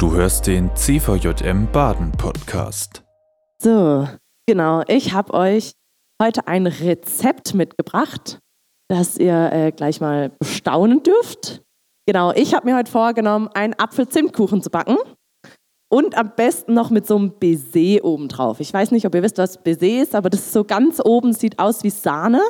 Du hörst den CVJM Baden Podcast. So, genau. Ich habe euch heute ein Rezept mitgebracht, das ihr äh, gleich mal bestaunen dürft. Genau, ich habe mir heute vorgenommen, einen Apfel-Zimtkuchen zu backen. Und am besten noch mit so einem Baiser obendrauf. Ich weiß nicht, ob ihr wisst, was Baiser ist, aber das ist so ganz oben, sieht aus wie Sahne.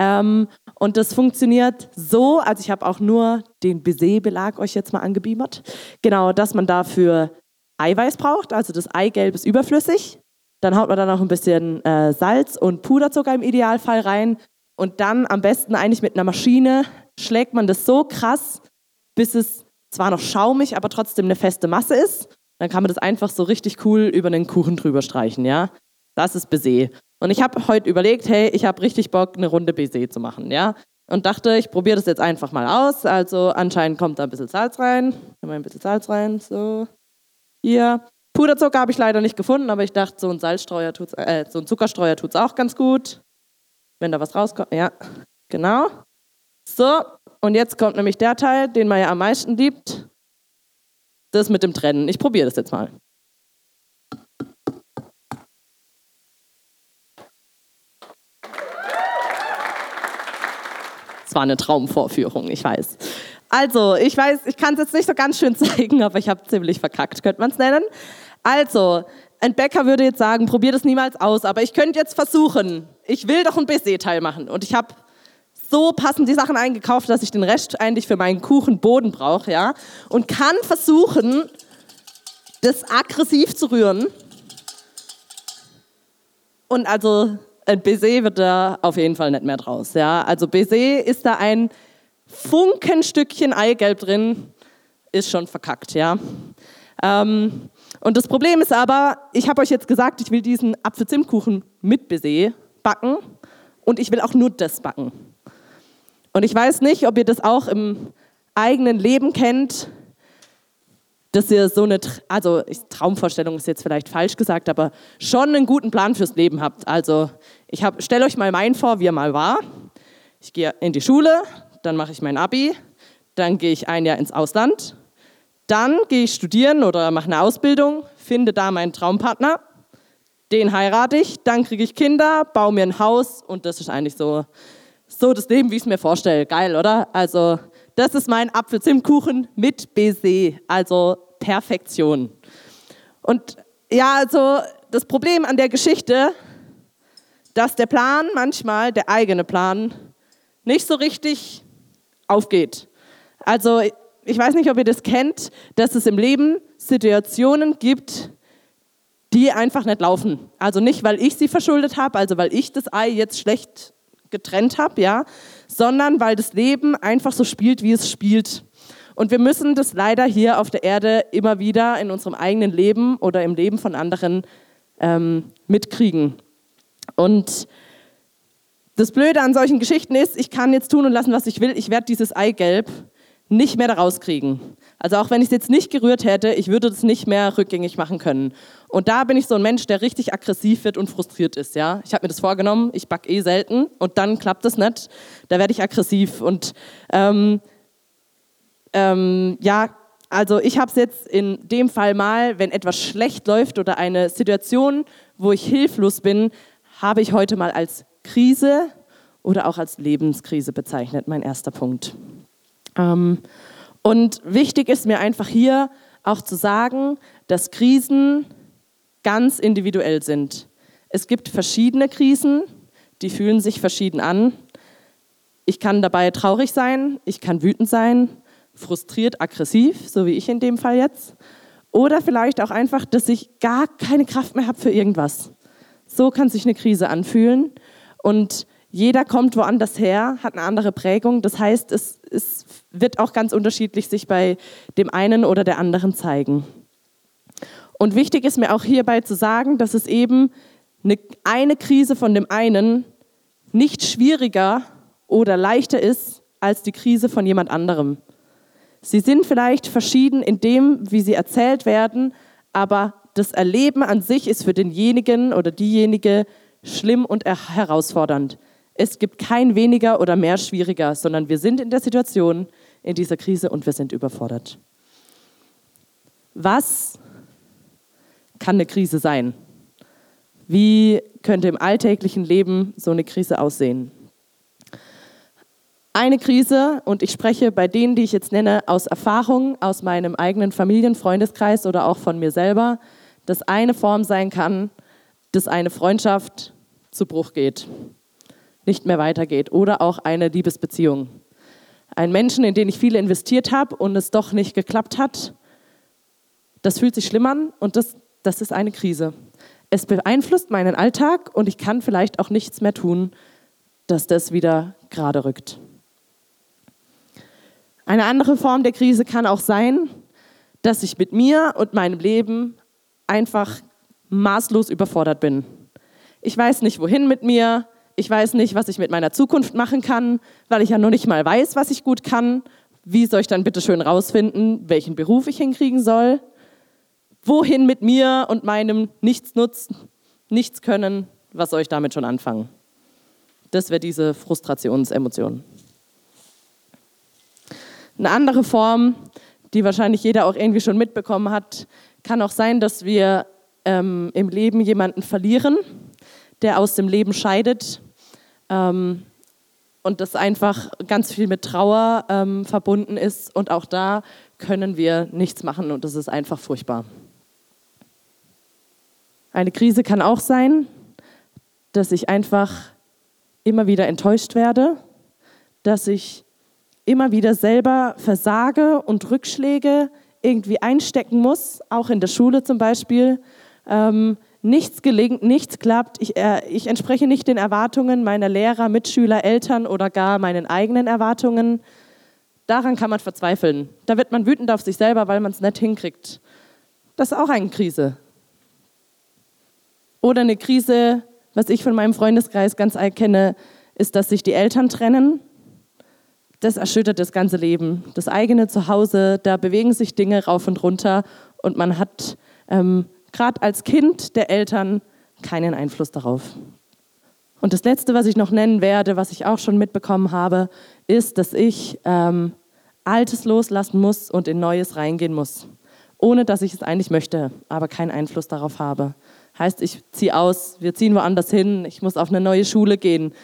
Ähm, und das funktioniert so, also ich habe auch nur den Baiser-Belag euch jetzt mal angebeamert, genau, dass man dafür Eiweiß braucht, also das Eigelb ist überflüssig. Dann haut man da noch ein bisschen äh, Salz und Puderzucker im Idealfall rein. Und dann am besten eigentlich mit einer Maschine schlägt man das so krass, bis es zwar noch schaumig, aber trotzdem eine feste Masse ist. Dann kann man das einfach so richtig cool über einen Kuchen drüber streichen, ja. Das ist Baiser. Und ich habe heute überlegt, hey, ich habe richtig Bock, eine Runde Baiser zu machen, ja. Und dachte, ich probiere das jetzt einfach mal aus. Also anscheinend kommt da ein bisschen Salz rein. Mal ein bisschen Salz rein, so. Hier. Puderzucker habe ich leider nicht gefunden, aber ich dachte, so ein Salzstreuer tut's, äh, so ein Zuckerstreuer tut es auch ganz gut. Wenn da was rauskommt, ja, genau. So, und jetzt kommt nämlich der Teil, den man ja am meisten liebt. Das mit dem Trennen. Ich probiere das jetzt mal. Es war eine Traumvorführung, ich weiß. Also, ich weiß, ich kann es jetzt nicht so ganz schön zeigen, aber ich habe ziemlich verkackt, könnte man es nennen. Also, ein Bäcker würde jetzt sagen, probier das niemals aus, aber ich könnte jetzt versuchen. Ich will doch ein Baiser-Teil machen und ich habe so passend die Sachen eingekauft, dass ich den Rest eigentlich für meinen Kuchenboden brauche, ja, und kann versuchen, das aggressiv zu rühren. Und also ein Baiser wird da auf jeden Fall nicht mehr draus. Ja? Also Baiser ist da ein Funkenstückchen Eigelb drin, ist schon verkackt. Ja? Ähm, und das Problem ist aber, ich habe euch jetzt gesagt, ich will diesen Apfelzimtkuchen mit Baiser backen und ich will auch nur das backen. Und ich weiß nicht, ob ihr das auch im eigenen Leben kennt, dass ihr so eine, also Traumvorstellung ist jetzt vielleicht falsch gesagt, aber schon einen guten Plan fürs Leben habt. Also ich stelle euch mal meinen vor, wie er mal war. Ich gehe in die Schule, dann mache ich mein Abi, dann gehe ich ein Jahr ins Ausland, dann gehe ich studieren oder mache eine Ausbildung, finde da meinen Traumpartner, den heirate ich, dann kriege ich Kinder, baue mir ein Haus und das ist eigentlich so, so das Leben, wie ich es mir vorstelle. Geil, oder? Also das ist mein Apfelzimtkuchen mit Baiser, also Perfektion. Und ja, also das Problem an der Geschichte, dass der Plan manchmal, der eigene Plan, nicht so richtig aufgeht. Also ich weiß nicht, ob ihr das kennt, dass es im Leben Situationen gibt, die einfach nicht laufen. Also nicht, weil ich sie verschuldet habe, also weil ich das Ei jetzt schlecht getrennt habe, ja, sondern weil das Leben einfach so spielt, wie es spielt. Und wir müssen das leider hier auf der Erde immer wieder in unserem eigenen Leben oder im Leben von anderen ähm, mitkriegen. Und das Blöde an solchen Geschichten ist, ich kann jetzt tun und lassen, was ich will. Ich werde dieses Eigelb nicht mehr da rauskriegen. Also auch wenn ich es jetzt nicht gerührt hätte, ich würde das nicht mehr rückgängig machen können. Und da bin ich so ein Mensch, der richtig aggressiv wird und frustriert ist. Ja? Ich habe mir das vorgenommen, ich backe eh selten und dann klappt das nicht. Da werde ich aggressiv. Und ähm, ähm, ja, also ich habe es jetzt in dem Fall mal, wenn etwas schlecht läuft oder eine Situation, wo ich hilflos bin, habe ich heute mal als Krise oder auch als Lebenskrise bezeichnet, mein erster Punkt. Ähm, und wichtig ist mir einfach hier auch zu sagen, dass Krisen ganz individuell sind. Es gibt verschiedene Krisen, die fühlen sich verschieden an. Ich kann dabei traurig sein, ich kann wütend sein, frustriert, aggressiv, so wie ich in dem Fall jetzt. Oder vielleicht auch einfach, dass ich gar keine Kraft mehr habe für irgendwas. So kann sich eine Krise anfühlen. Und jeder kommt woanders her, hat eine andere Prägung. Das heißt, es, es wird auch ganz unterschiedlich sich bei dem einen oder der anderen zeigen. Und wichtig ist mir auch hierbei zu sagen, dass es eben eine, eine Krise von dem einen nicht schwieriger oder leichter ist als die Krise von jemand anderem. Sie sind vielleicht verschieden in dem, wie sie erzählt werden, aber das Erleben an sich ist für denjenigen oder diejenige schlimm und herausfordernd. Es gibt kein weniger oder mehr schwieriger, sondern wir sind in der Situation, in dieser Krise und wir sind überfordert. Was kann eine Krise sein? Wie könnte im alltäglichen Leben so eine Krise aussehen? Eine Krise, und ich spreche bei denen, die ich jetzt nenne, aus Erfahrung, aus meinem eigenen Familienfreundeskreis oder auch von mir selber, dass eine Form sein kann, dass eine Freundschaft zu Bruch geht, nicht mehr weitergeht oder auch eine Liebesbeziehung. Ein Menschen, in den ich viel investiert habe und es doch nicht geklappt hat, das fühlt sich schlimm an und das, das ist eine Krise. Es beeinflusst meinen Alltag und ich kann vielleicht auch nichts mehr tun, dass das wieder gerade rückt. Eine andere Form der Krise kann auch sein, dass ich mit mir und meinem Leben einfach maßlos überfordert bin. Ich weiß nicht, wohin mit mir. Ich weiß nicht, was ich mit meiner Zukunft machen kann, weil ich ja noch nicht mal weiß, was ich gut kann. Wie soll ich dann bitte schön rausfinden, welchen Beruf ich hinkriegen soll? Wohin mit mir und meinem Nichtsnutz, Nichtskönnen? Was soll ich damit schon anfangen? Das wäre diese Frustrationsemotion. Eine andere Form, die wahrscheinlich jeder auch irgendwie schon mitbekommen hat, kann auch sein, dass wir ähm, im Leben jemanden verlieren, der aus dem Leben scheidet. Ähm, und das einfach ganz viel mit Trauer ähm, verbunden ist. Und auch da können wir nichts machen und das ist einfach furchtbar. Eine Krise kann auch sein, dass ich einfach immer wieder enttäuscht werde, dass ich immer wieder selber versage und Rückschläge irgendwie einstecken muss, auch in der Schule zum Beispiel. Ähm, nichts gelingt, nichts klappt. Ich, äh, ich entspreche nicht den Erwartungen meiner Lehrer, Mitschüler, Eltern oder gar meinen eigenen Erwartungen. Daran kann man verzweifeln. Da wird man wütend auf sich selber, weil man es nicht hinkriegt. Das ist auch eine Krise. Oder eine Krise, was ich von meinem Freundeskreis ganz kenne, ist, dass sich die Eltern trennen das erschüttert das ganze Leben. Das eigene Zuhause, da bewegen sich Dinge rauf und runter und man hat ähm, gerade als Kind der Eltern keinen Einfluss darauf. Und das Letzte, was ich noch nennen werde, was ich auch schon mitbekommen habe, ist, dass ich ähm, Altes loslassen muss und in Neues reingehen muss, ohne dass ich es eigentlich möchte, aber keinen Einfluss darauf habe. Heißt, ich ziehe aus, wir ziehen woanders hin, ich muss auf eine neue Schule gehen,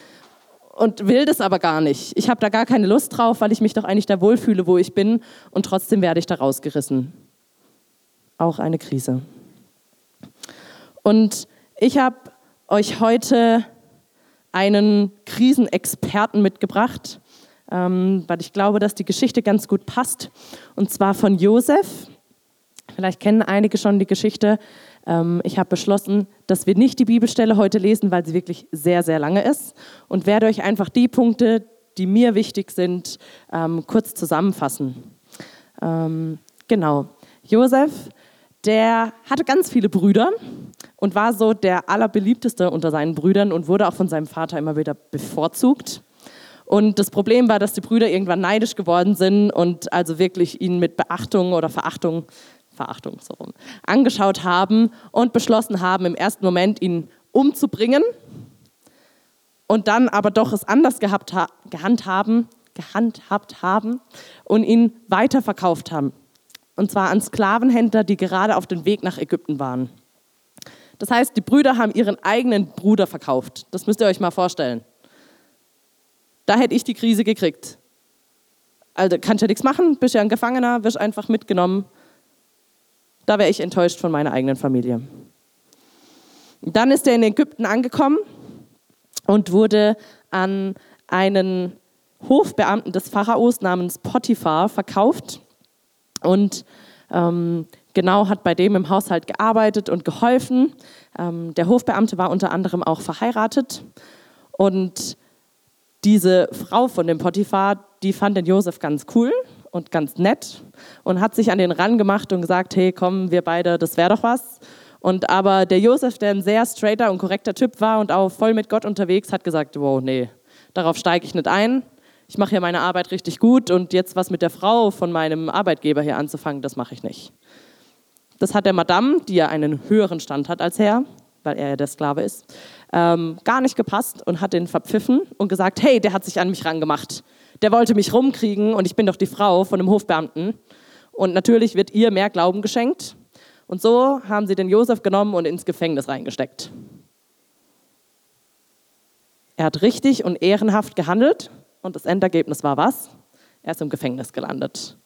und will das aber gar nicht. Ich habe da gar keine Lust drauf, weil ich mich doch eigentlich da wohlfühle, wo ich bin und trotzdem werde ich da rausgerissen. Auch eine Krise. Und ich habe euch heute einen Krisenexperten mitgebracht, ähm, weil ich glaube, dass die Geschichte ganz gut passt. Und zwar von Josef. Vielleicht kennen einige schon die Geschichte. Ähm, ich habe beschlossen, dass wir nicht die Bibelstelle heute lesen, weil sie wirklich sehr, sehr lange ist und werde euch einfach die Punkte, die mir wichtig sind, ähm, kurz zusammenfassen. Ähm, genau. Josef, der hatte ganz viele Brüder und war so der allerbeliebteste unter seinen Brüdern und wurde auch von seinem Vater immer wieder bevorzugt. Und das Problem war, dass die Brüder irgendwann neidisch geworden sind und also wirklich ihn mit Beachtung oder Verachtung Verachtung so rum, angeschaut haben und beschlossen haben, im ersten Moment ihn umzubringen und dann aber doch es anders gehabt, gehandhaben, gehandhabt haben und ihn weiterverkauft haben. Und zwar an Sklavenhändler, die gerade auf dem Weg nach Ägypten waren. Das heißt, die Brüder haben ihren eigenen Bruder verkauft. Das müsst ihr euch mal vorstellen. Da hätte ich die Krise gekriegt. Also kannst ja nichts machen, bist ja ein Gefangener, wirst einfach mitgenommen da wäre ich enttäuscht von meiner eigenen Familie. Dann ist er in Ägypten angekommen und wurde an einen Hofbeamten des Pharaos namens Potiphar verkauft und ähm, genau hat bei dem im Haushalt gearbeitet und geholfen. Ähm, der Hofbeamte war unter anderem auch verheiratet und diese Frau von dem Potiphar, die fand den Josef ganz cool und ganz nett und hat sich an den ran gemacht und gesagt, hey, komm, wir beide, das wäre doch was. Und aber der Josef, der ein sehr straighter und korrekter Typ war und auch voll mit Gott unterwegs, hat gesagt, wow, nee, darauf steige ich nicht ein. Ich mache hier meine Arbeit richtig gut und jetzt was mit der Frau von meinem Arbeitgeber hier anzufangen, das mache ich nicht. Das hat der Madame, die ja einen höheren Stand hat als Herr, weil er ja der Sklave ist, ähm, gar nicht gepasst und hat den verpfiffen und gesagt, hey, der hat sich an mich rangemacht der wollte mich rumkriegen und ich bin doch die Frau von einem Hofbeamten. Und natürlich wird ihr mehr Glauben geschenkt. Und so haben sie den Josef genommen und ins Gefängnis reingesteckt. Er hat richtig und ehrenhaft gehandelt und das Endergebnis war was? Er ist im Gefängnis gelandet.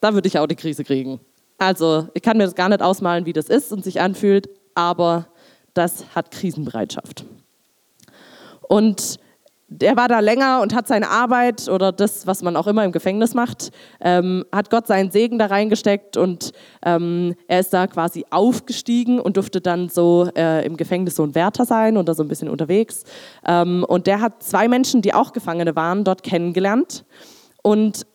Da würde ich auch die Krise kriegen. Also, ich kann mir das gar nicht ausmalen, wie das ist und sich anfühlt, aber das hat Krisenbereitschaft. Und der war da länger und hat seine Arbeit oder das, was man auch immer im Gefängnis macht, ähm, hat Gott seinen Segen da reingesteckt und ähm, er ist da quasi aufgestiegen und durfte dann so äh, im Gefängnis so ein Wärter sein und da so ein bisschen unterwegs. Ähm, und der hat zwei Menschen, die auch Gefangene waren, dort kennengelernt und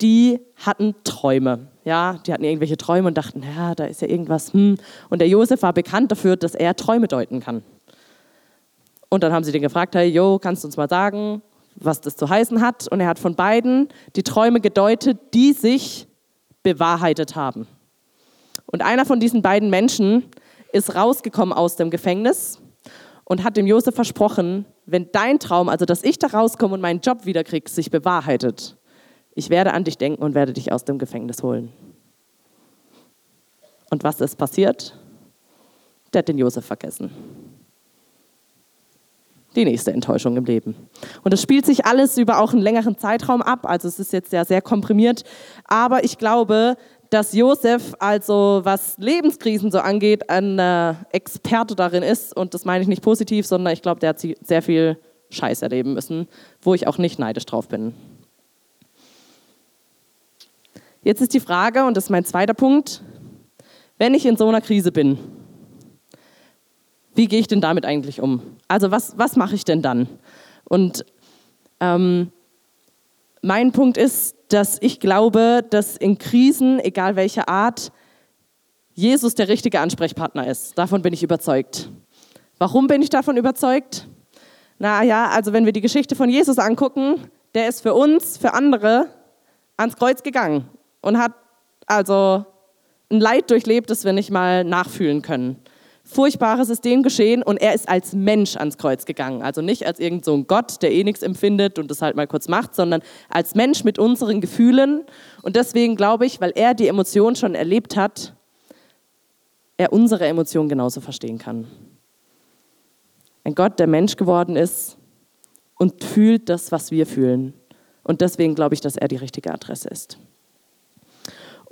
die hatten Träume. Ja, die hatten irgendwelche Träume und dachten, ja, da ist ja irgendwas. Hm. Und der Josef war bekannt dafür, dass er Träume deuten kann. Und dann haben sie den gefragt, hey, Jo, kannst du uns mal sagen, was das zu heißen hat? Und er hat von beiden die Träume gedeutet, die sich bewahrheitet haben. Und einer von diesen beiden Menschen ist rausgekommen aus dem Gefängnis und hat dem Josef versprochen, wenn dein Traum, also dass ich da rauskomme und meinen Job wiederkriege, sich bewahrheitet, ich werde an dich denken und werde dich aus dem Gefängnis holen. Und was ist passiert? Der hat den Josef vergessen die nächste Enttäuschung im Leben. Und das spielt sich alles über auch einen längeren Zeitraum ab. Also es ist jetzt sehr, sehr komprimiert. Aber ich glaube, dass Josef, also was Lebenskrisen so angeht, ein äh, Experte darin ist. Und das meine ich nicht positiv, sondern ich glaube, der hat sehr viel Scheiß erleben müssen, wo ich auch nicht neidisch drauf bin. Jetzt ist die Frage, und das ist mein zweiter Punkt, wenn ich in so einer Krise bin, wie gehe ich denn damit eigentlich um? Also was, was mache ich denn dann? Und ähm, mein Punkt ist, dass ich glaube, dass in Krisen, egal welcher Art, Jesus der richtige Ansprechpartner ist. Davon bin ich überzeugt. Warum bin ich davon überzeugt? Na ja, also wenn wir die Geschichte von Jesus angucken, der ist für uns, für andere ans Kreuz gegangen und hat also ein Leid durchlebt, das wir nicht mal nachfühlen können. Furchtbares ist dem geschehen und er ist als Mensch ans Kreuz gegangen. Also nicht als irgend so ein Gott, der eh nichts empfindet und das halt mal kurz macht, sondern als Mensch mit unseren Gefühlen. Und deswegen glaube ich, weil er die Emotion schon erlebt hat, er unsere Emotionen genauso verstehen kann. Ein Gott, der Mensch geworden ist und fühlt das, was wir fühlen. Und deswegen glaube ich, dass er die richtige Adresse ist.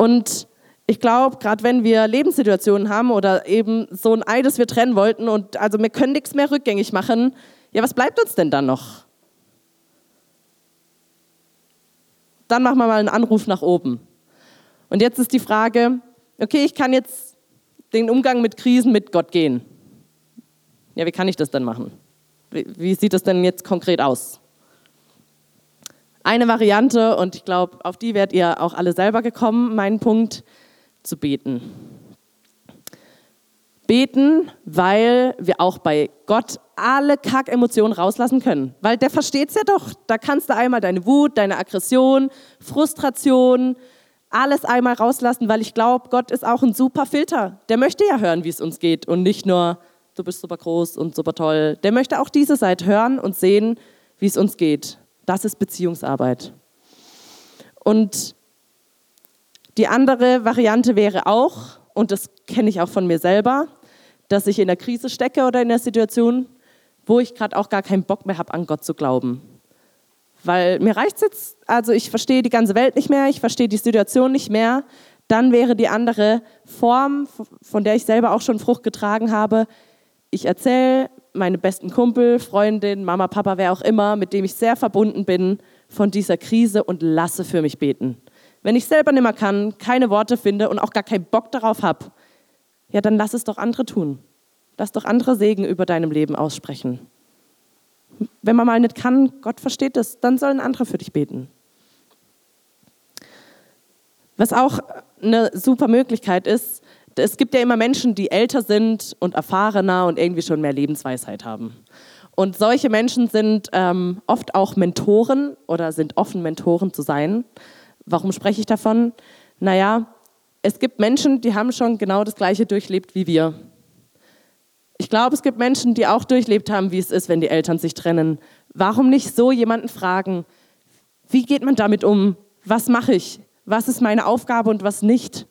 Und ich glaube, gerade wenn wir Lebenssituationen haben oder eben so ein Ei, das wir trennen wollten und also wir können nichts mehr rückgängig machen, ja, was bleibt uns denn dann noch? Dann machen wir mal einen Anruf nach oben. Und jetzt ist die Frage, okay, ich kann jetzt den Umgang mit Krisen mit Gott gehen. Ja, wie kann ich das denn machen? Wie, wie sieht das denn jetzt konkret aus? Eine Variante, und ich glaube, auf die werdet ihr auch alle selber gekommen, mein Punkt, zu beten. Beten, weil wir auch bei Gott alle Kack-Emotionen rauslassen können. Weil der versteht es ja doch. Da kannst du einmal deine Wut, deine Aggression, Frustration, alles einmal rauslassen, weil ich glaube, Gott ist auch ein super Filter. Der möchte ja hören, wie es uns geht und nicht nur, du bist super groß und super toll. Der möchte auch diese Seite hören und sehen, wie es uns geht. Das ist Beziehungsarbeit. Und die andere Variante wäre auch, und das kenne ich auch von mir selber, dass ich in der Krise stecke oder in der Situation, wo ich gerade auch gar keinen Bock mehr habe, an Gott zu glauben. Weil mir reicht es jetzt, also ich verstehe die ganze Welt nicht mehr, ich verstehe die Situation nicht mehr. Dann wäre die andere Form, von der ich selber auch schon Frucht getragen habe, ich erzähle meine besten Kumpel, Freundin, Mama, Papa, wer auch immer, mit dem ich sehr verbunden bin, von dieser Krise und lasse für mich beten. Wenn ich selber nicht mehr kann, keine Worte finde und auch gar keinen Bock darauf habe, ja, dann lass es doch andere tun. Lass doch andere Segen über deinem Leben aussprechen. Wenn man mal nicht kann, Gott versteht es, dann sollen andere für dich beten. Was auch eine super Möglichkeit ist, es gibt ja immer Menschen, die älter sind und erfahrener und irgendwie schon mehr Lebensweisheit haben. Und solche Menschen sind ähm, oft auch Mentoren oder sind offen, Mentoren zu sein. Warum spreche ich davon? Naja, es gibt Menschen, die haben schon genau das Gleiche durchlebt wie wir. Ich glaube, es gibt Menschen, die auch durchlebt haben, wie es ist, wenn die Eltern sich trennen. Warum nicht so jemanden fragen, wie geht man damit um? Was mache ich? was ist meine Aufgabe und was nicht.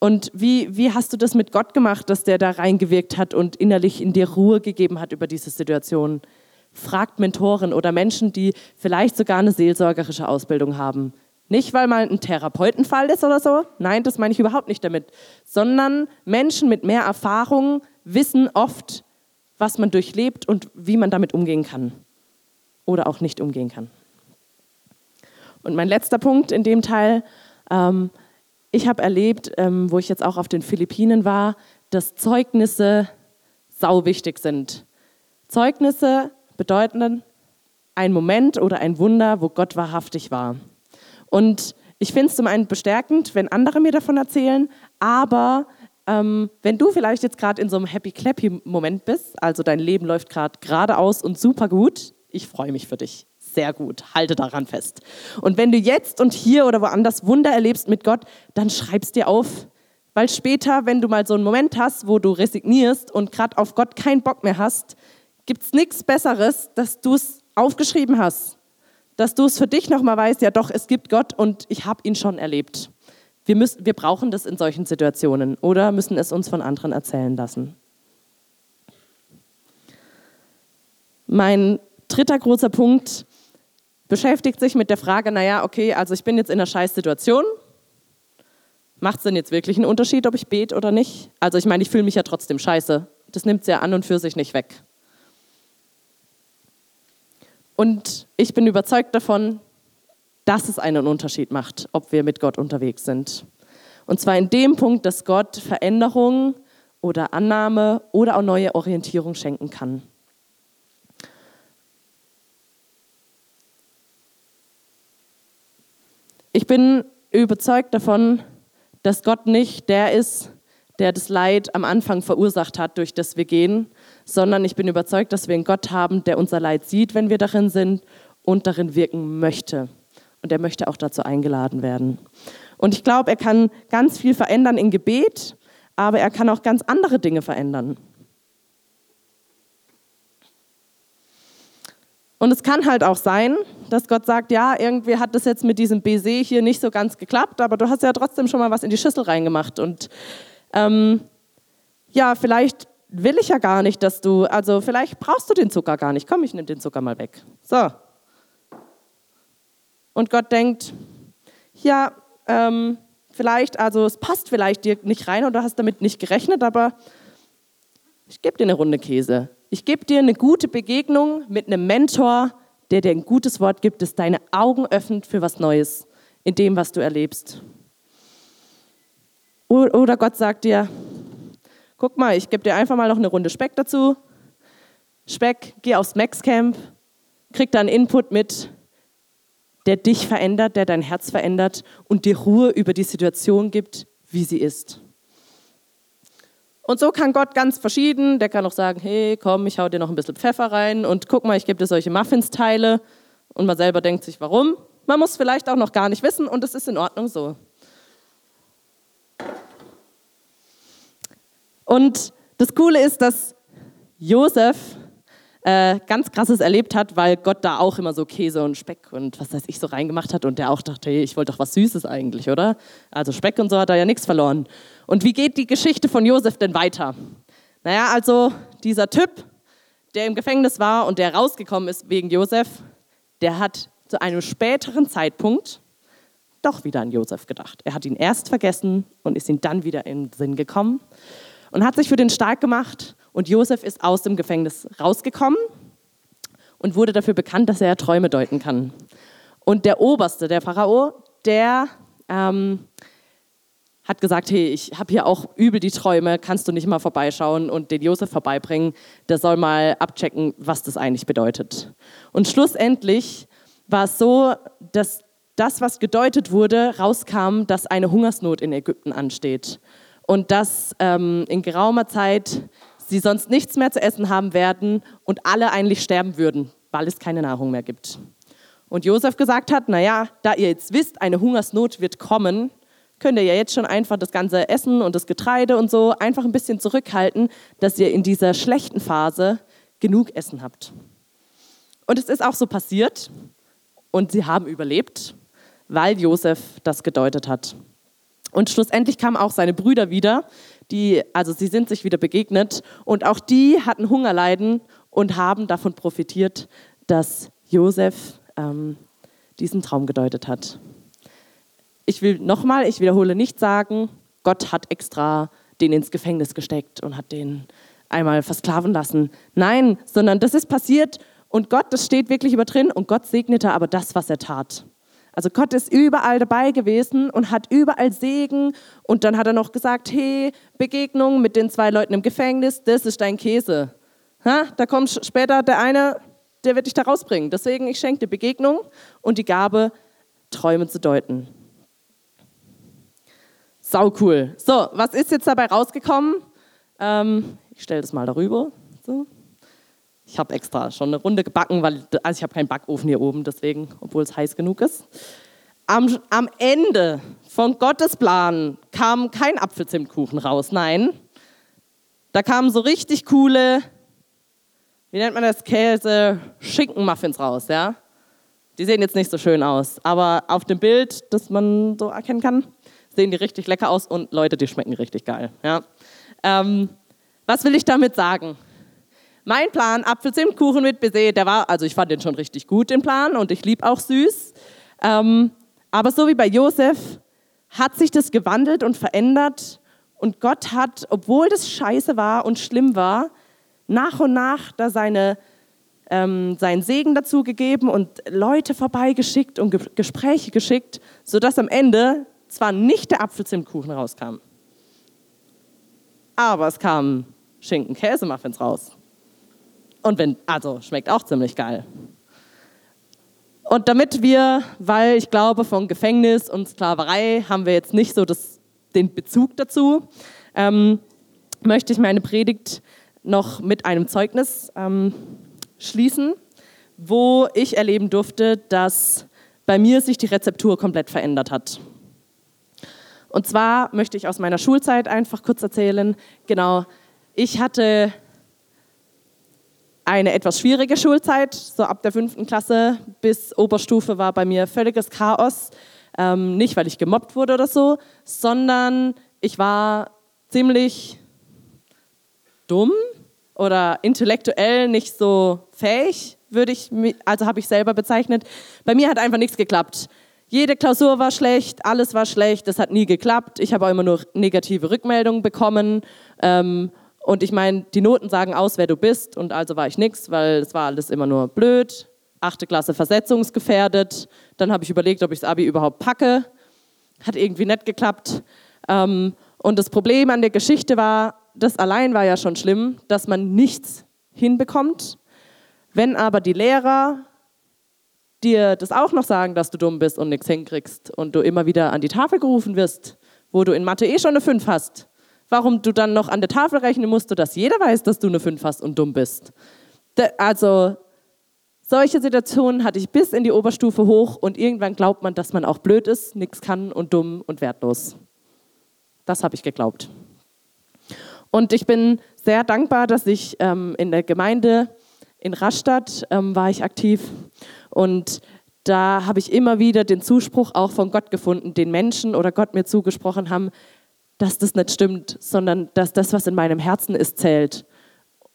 Und wie, wie hast du das mit Gott gemacht, dass der da reingewirkt hat und innerlich in dir Ruhe gegeben hat über diese Situation? Fragt Mentoren oder Menschen, die vielleicht sogar eine seelsorgerische Ausbildung haben. Nicht, weil mal ein Therapeutenfall ist oder so. Nein, das meine ich überhaupt nicht damit. Sondern Menschen mit mehr Erfahrung wissen oft, was man durchlebt und wie man damit umgehen kann. Oder auch nicht umgehen kann. Und mein letzter Punkt in dem Teil, ähm, ich habe erlebt, ähm, wo ich jetzt auch auf den Philippinen war, dass Zeugnisse sau wichtig sind. Zeugnisse bedeuten ein Moment oder ein Wunder, wo Gott wahrhaftig war. Und ich finde es zum einen bestärkend, wenn andere mir davon erzählen, aber ähm, wenn du vielleicht jetzt gerade in so einem Happy-Clappy-Moment bist, also dein Leben läuft gerade geradeaus und super gut, ich freue mich für dich. Sehr gut, halte daran fest. Und wenn du jetzt und hier oder woanders Wunder erlebst mit Gott, dann schreib's dir auf. Weil später, wenn du mal so einen Moment hast, wo du resignierst und gerade auf Gott keinen Bock mehr hast, gibt es nichts Besseres, dass du es aufgeschrieben hast. Dass du es für dich nochmal weißt, ja doch, es gibt Gott und ich habe ihn schon erlebt. Wir, müssen, wir brauchen das in solchen Situationen oder müssen es uns von anderen erzählen lassen. Mein dritter großer Punkt beschäftigt sich mit der Frage, naja, okay, also ich bin jetzt in einer Scheißsituation. Macht es denn jetzt wirklich einen Unterschied, ob ich bete oder nicht? Also ich meine, ich fühle mich ja trotzdem scheiße. Das nimmt es ja an und für sich nicht weg. Und ich bin überzeugt davon, dass es einen Unterschied macht, ob wir mit Gott unterwegs sind. Und zwar in dem Punkt, dass Gott Veränderung oder Annahme oder auch neue Orientierung schenken kann. Ich bin überzeugt davon, dass Gott nicht der ist, der das Leid am Anfang verursacht hat, durch das wir gehen, sondern ich bin überzeugt, dass wir einen Gott haben, der unser Leid sieht, wenn wir darin sind und darin wirken möchte. Und er möchte auch dazu eingeladen werden. Und ich glaube, er kann ganz viel verändern in Gebet, aber er kann auch ganz andere Dinge verändern. Und es kann halt auch sein, dass Gott sagt, ja, irgendwie hat das jetzt mit diesem Baiser hier nicht so ganz geklappt, aber du hast ja trotzdem schon mal was in die Schüssel reingemacht. Und ähm, ja, vielleicht will ich ja gar nicht, dass du, also vielleicht brauchst du den Zucker gar nicht. Komm, ich nehme den Zucker mal weg. So. Und Gott denkt, ja, ähm, vielleicht, also es passt vielleicht dir nicht rein und du hast damit nicht gerechnet, aber ich gebe dir eine Runde Käse. Ich gebe dir eine gute Begegnung mit einem Mentor, der dir ein gutes Wort gibt, das deine Augen öffnet für was Neues in dem, was du erlebst. Oder Gott sagt dir, guck mal, ich gebe dir einfach mal noch eine Runde Speck dazu. Speck, geh aufs Max Camp, krieg da einen Input mit, der dich verändert, der dein Herz verändert und dir Ruhe über die Situation gibt, wie sie ist. Und so kann Gott ganz verschieden, der kann auch sagen, hey, komm, ich hau dir noch ein bisschen Pfeffer rein und guck mal, ich gebe dir solche Muffins-Teile. Und man selber denkt sich, warum? Man muss vielleicht auch noch gar nicht wissen und es ist in Ordnung so. Und das Coole ist, dass Josef äh, ganz krasses erlebt hat, weil Gott da auch immer so Käse und Speck und was weiß ich so reingemacht hat und der auch dachte, hey, ich wollte doch was Süßes eigentlich, oder? Also Speck und so hat er ja nichts verloren. Und wie geht die Geschichte von Josef denn weiter? Naja, also dieser Typ, der im Gefängnis war und der rausgekommen ist wegen Josef, der hat zu einem späteren Zeitpunkt doch wieder an Josef gedacht. Er hat ihn erst vergessen und ist ihm dann wieder in den Sinn gekommen und hat sich für den stark gemacht und Josef ist aus dem Gefängnis rausgekommen und wurde dafür bekannt, dass er Träume deuten kann. Und der Oberste, der Pharao, der ähm, hat gesagt, hey, ich habe hier auch übel die Träume, kannst du nicht mal vorbeischauen und den Josef vorbeibringen, der soll mal abchecken, was das eigentlich bedeutet. Und schlussendlich war es so, dass das, was gedeutet wurde, rauskam, dass eine Hungersnot in Ägypten ansteht und dass ähm, in geraumer Zeit sie sonst nichts mehr zu essen haben werden und alle eigentlich sterben würden, weil es keine Nahrung mehr gibt. Und Josef gesagt hat, naja, da ihr jetzt wisst, eine Hungersnot wird kommen, könnt ihr ja jetzt schon einfach das ganze Essen und das Getreide und so einfach ein bisschen zurückhalten, dass ihr in dieser schlechten Phase genug Essen habt. Und es ist auch so passiert und sie haben überlebt. weil Josef das gedeutet hat. Und schlussendlich kamen auch seine Brüder wieder, die, also sie sind sich wieder begegnet und auch die hatten Hungerleiden und haben davon profitiert, dass Josef ähm, diesen Traum gedeutet hat. Ich will nochmal, ich wiederhole nicht sagen, Gott hat extra den ins Gefängnis gesteckt und hat den einmal versklaven lassen. Nein, sondern das ist passiert und Gott, das steht wirklich über drin und Gott segnete aber das, was er tat. Also Gott ist überall dabei gewesen und hat überall Segen. Und dann hat er noch gesagt, hey, Begegnung mit den zwei Leuten im Gefängnis, das ist dein Käse. Ha? Da kommt später der eine, der wird dich da rausbringen. Deswegen, ich schenke dir Begegnung und die Gabe, Träume zu deuten. Sau cool. So, was ist jetzt dabei rausgekommen? Ähm, ich stelle das mal darüber. So. Ich habe extra schon eine Runde gebacken, weil also ich habe keinen Backofen hier oben, deswegen, obwohl es heiß genug ist. Am, am Ende von Gottes Plan kam kein Apfelzimtkuchen raus, nein. Da kamen so richtig coole, wie nennt man das, Käse, Schinkenmuffins raus, ja. Die sehen jetzt nicht so schön aus, aber auf dem Bild, das man so erkennen kann, sehen die richtig lecker aus und Leute, die schmecken richtig geil, ja. Ähm, was will ich damit sagen? Mein Plan, Apfelzimtkuchen mit Baiser, der war, also ich fand den schon richtig gut, den Plan, und ich liebe auch süß. Ähm, aber so wie bei Josef hat sich das gewandelt und verändert. Und Gott hat, obwohl das scheiße war und schlimm war, nach und nach da seine, ähm, seinen Segen dazu gegeben und Leute vorbeigeschickt und Ge Gespräche geschickt, sodass am Ende zwar nicht der Apfelzimtkuchen rauskam, aber es kamen Schinken-Käse-Muffins raus. Und wenn, also schmeckt auch ziemlich geil. Und damit wir, weil ich glaube, von Gefängnis und Sklaverei haben wir jetzt nicht so das, den Bezug dazu, ähm, möchte ich meine Predigt noch mit einem Zeugnis ähm, schließen, wo ich erleben durfte, dass bei mir sich die Rezeptur komplett verändert hat. Und zwar möchte ich aus meiner Schulzeit einfach kurz erzählen. Genau, ich hatte eine etwas schwierige Schulzeit, so ab der fünften Klasse bis Oberstufe war bei mir völliges Chaos. Ähm, nicht, weil ich gemobbt wurde oder so, sondern ich war ziemlich dumm oder intellektuell nicht so fähig, würde ich, also habe ich selber bezeichnet. Bei mir hat einfach nichts geklappt. Jede Klausur war schlecht, alles war schlecht, das hat nie geklappt. Ich habe auch immer nur negative Rückmeldungen bekommen. Ähm, und ich meine, die Noten sagen aus, wer du bist. Und also war ich nichts, weil es war alles immer nur blöd. Achte Klasse versetzungsgefährdet. Dann habe ich überlegt, ob ich das Abi überhaupt packe. Hat irgendwie nicht geklappt. Ähm, und das Problem an der Geschichte war, das allein war ja schon schlimm, dass man nichts hinbekommt. Wenn aber die Lehrer dir das auch noch sagen, dass du dumm bist und nichts hinkriegst und du immer wieder an die Tafel gerufen wirst, wo du in Mathe eh schon eine 5 hast, warum du dann noch an der Tafel rechnen musst, dass jeder weiß, dass du eine 5 hast und dumm bist. Also solche Situationen hatte ich bis in die Oberstufe hoch und irgendwann glaubt man, dass man auch blöd ist, nichts kann und dumm und wertlos. Das habe ich geglaubt. Und ich bin sehr dankbar, dass ich ähm, in der Gemeinde in Rastatt ähm, war ich aktiv und da habe ich immer wieder den Zuspruch auch von Gott gefunden, den Menschen oder Gott mir zugesprochen haben, dass das nicht stimmt, sondern dass das, was in meinem Herzen ist, zählt.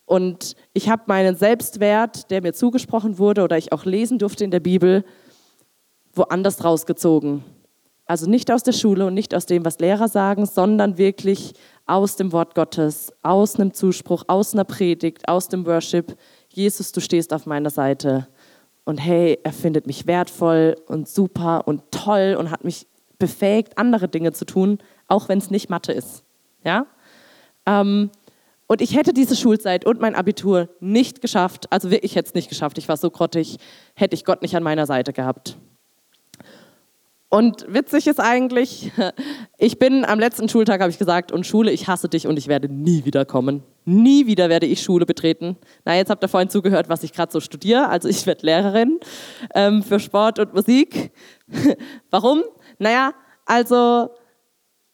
Und ich habe meinen Selbstwert, der mir zugesprochen wurde oder ich auch lesen durfte in der Bibel, woanders rausgezogen. Also nicht aus der Schule und nicht aus dem, was Lehrer sagen, sondern wirklich aus dem Wort Gottes, aus einem Zuspruch, aus einer Predigt, aus dem Worship. Jesus, du stehst auf meiner Seite. Und hey, er findet mich wertvoll und super und toll und hat mich befähigt, andere Dinge zu tun, auch wenn es nicht Mathe ist. Ja? Ähm, und ich hätte diese Schulzeit und mein Abitur nicht geschafft, also wirklich hätte es nicht geschafft, ich war so grottig, hätte ich Gott nicht an meiner Seite gehabt. Und witzig ist eigentlich, ich bin am letzten Schultag, habe ich gesagt, und Schule, ich hasse dich und ich werde nie wieder kommen. Nie wieder werde ich Schule betreten. Na, jetzt habt ihr vorhin zugehört, was ich gerade so studiere. Also ich werde Lehrerin ähm, für Sport und Musik. Warum? Naja, also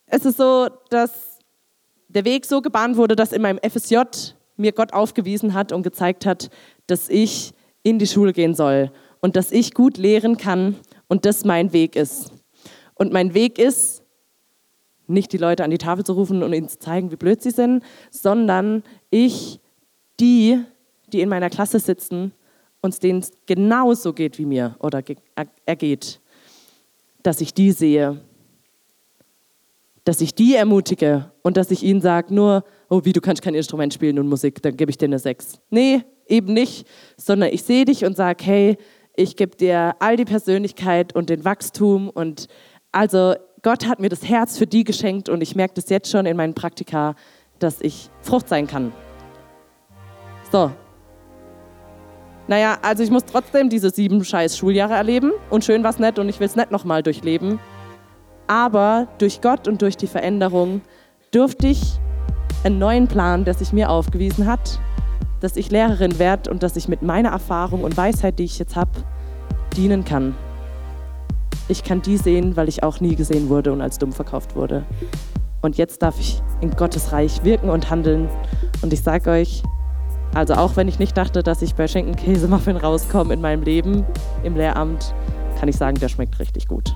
es ist so, dass der Weg so gebahnt wurde, dass in meinem FSJ mir Gott aufgewiesen hat und gezeigt hat, dass ich in die Schule gehen soll und dass ich gut lehren kann und das mein Weg ist. Und mein Weg ist, nicht die Leute an die Tafel zu rufen und ihnen zu zeigen, wie blöd sie sind, sondern ich, die, die in meiner Klasse sitzen, und denen es genauso geht wie mir oder ergeht, dass ich die sehe, dass ich die ermutige und dass ich ihnen sage, nur, oh, wie du kannst kein Instrument spielen und Musik, dann gebe ich dir eine Sechs. Nee, eben nicht, sondern ich sehe dich und sage, hey, ich gebe dir all die Persönlichkeit und den Wachstum und also Gott hat mir das Herz für die geschenkt und ich merke das jetzt schon in meinen Praktika, dass ich Frucht sein kann. So. Naja, also ich muss trotzdem diese sieben scheiß Schuljahre erleben und schön was nett und ich will es nicht nochmal durchleben. Aber durch Gott und durch die Veränderung durfte ich einen neuen Plan, der sich mir aufgewiesen hat, dass ich Lehrerin werde und dass ich mit meiner Erfahrung und Weisheit, die ich jetzt habe, dienen kann. Ich kann die sehen, weil ich auch nie gesehen wurde und als dumm verkauft wurde. Und jetzt darf ich in Gottes Reich wirken und handeln. Und ich sage euch, also auch wenn ich nicht dachte, dass ich bei Schinken-Käsemuffin rauskomme in meinem Leben im Lehramt, kann ich sagen, der schmeckt richtig gut.